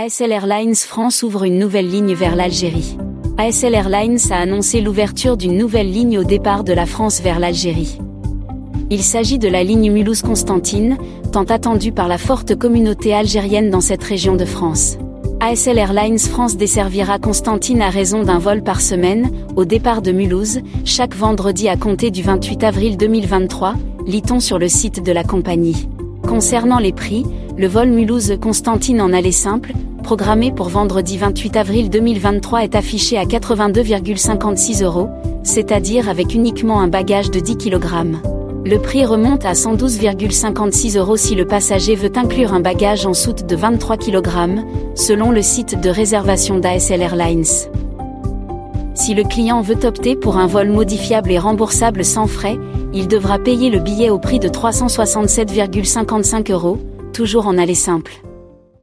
ASL Airlines France ouvre une nouvelle ligne vers l'Algérie. ASL Airlines a annoncé l'ouverture d'une nouvelle ligne au départ de la France vers l'Algérie. Il s'agit de la ligne Mulhouse-Constantine, tant attendue par la forte communauté algérienne dans cette région de France. ASL Airlines France desservira Constantine à raison d'un vol par semaine, au départ de Mulhouse, chaque vendredi à compter du 28 avril 2023, lit-on sur le site de la compagnie. Concernant les prix, le vol Mulhouse-Constantine en aller simple, programmé pour vendredi 28 avril 2023 est affiché à 82,56 euros, c'est-à-dire avec uniquement un bagage de 10 kg. Le prix remonte à 112,56 euros si le passager veut inclure un bagage en soute de 23 kg, selon le site de réservation d'ASL Airlines. Si le client veut opter pour un vol modifiable et remboursable sans frais, il devra payer le billet au prix de 367,55 euros, toujours en aller simple.